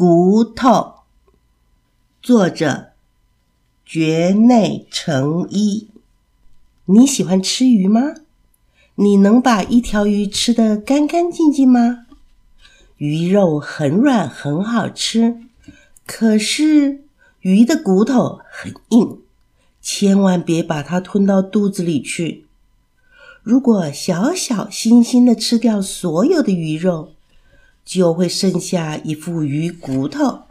骨头，作者绝内成一。你喜欢吃鱼吗？你能把一条鱼吃得干干净净吗？鱼肉很软，很好吃，可是鱼的骨头很硬，千万别把它吞到肚子里去。如果小小心心的吃掉所有的鱼肉，就会剩下一副鱼骨头。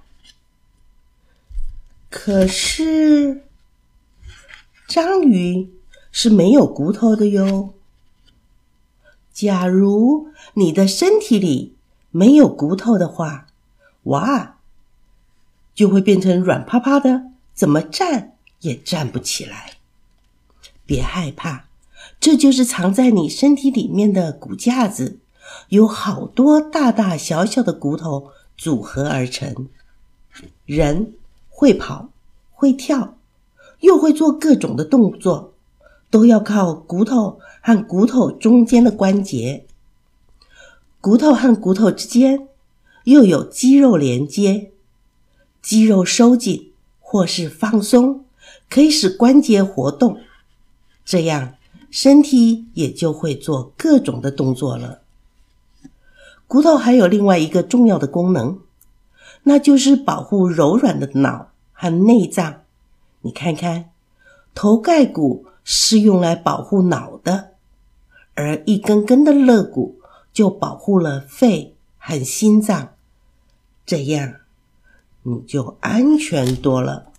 可是章鱼是没有骨头的哟。假如你的身体里没有骨头的话，哇，就会变成软趴趴的，怎么站也站不起来。别害怕，这就是藏在你身体里面的骨架子。有好多大大小小的骨头组合而成。人会跑，会跳，又会做各种的动作，都要靠骨头和骨头中间的关节。骨头和骨头之间又有肌肉连接，肌肉收紧或是放松，可以使关节活动，这样身体也就会做各种的动作了。骨头还有另外一个重要的功能，那就是保护柔软的脑和内脏。你看看，头盖骨是用来保护脑的，而一根根的肋骨就保护了肺和心脏，这样你就安全多了。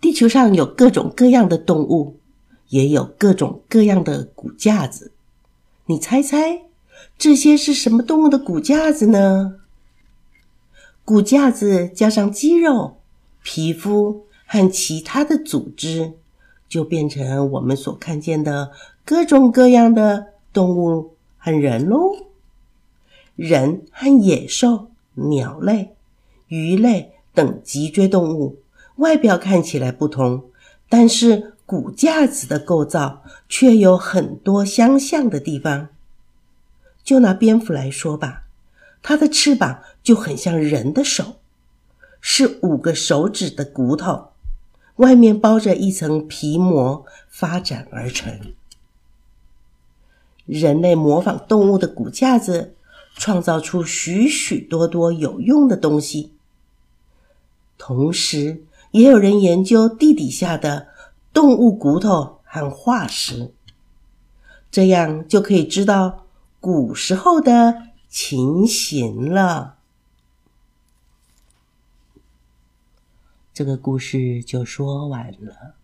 地球上有各种各样的动物，也有各种各样的骨架子，你猜猜？这些是什么动物的骨架子呢？骨架子加上肌肉、皮肤和其他的组织，就变成我们所看见的各种各样的动物和人喽。人和野兽、鸟类、鱼类等脊椎动物外表看起来不同，但是骨架子的构造却有很多相像的地方。就拿蝙蝠来说吧，它的翅膀就很像人的手，是五个手指的骨头，外面包着一层皮膜发展而成。人类模仿动物的骨架子，创造出许许多多有用的东西。同时，也有人研究地底下的动物骨头和化石，这样就可以知道。古时候的情形了，这个故事就说完了。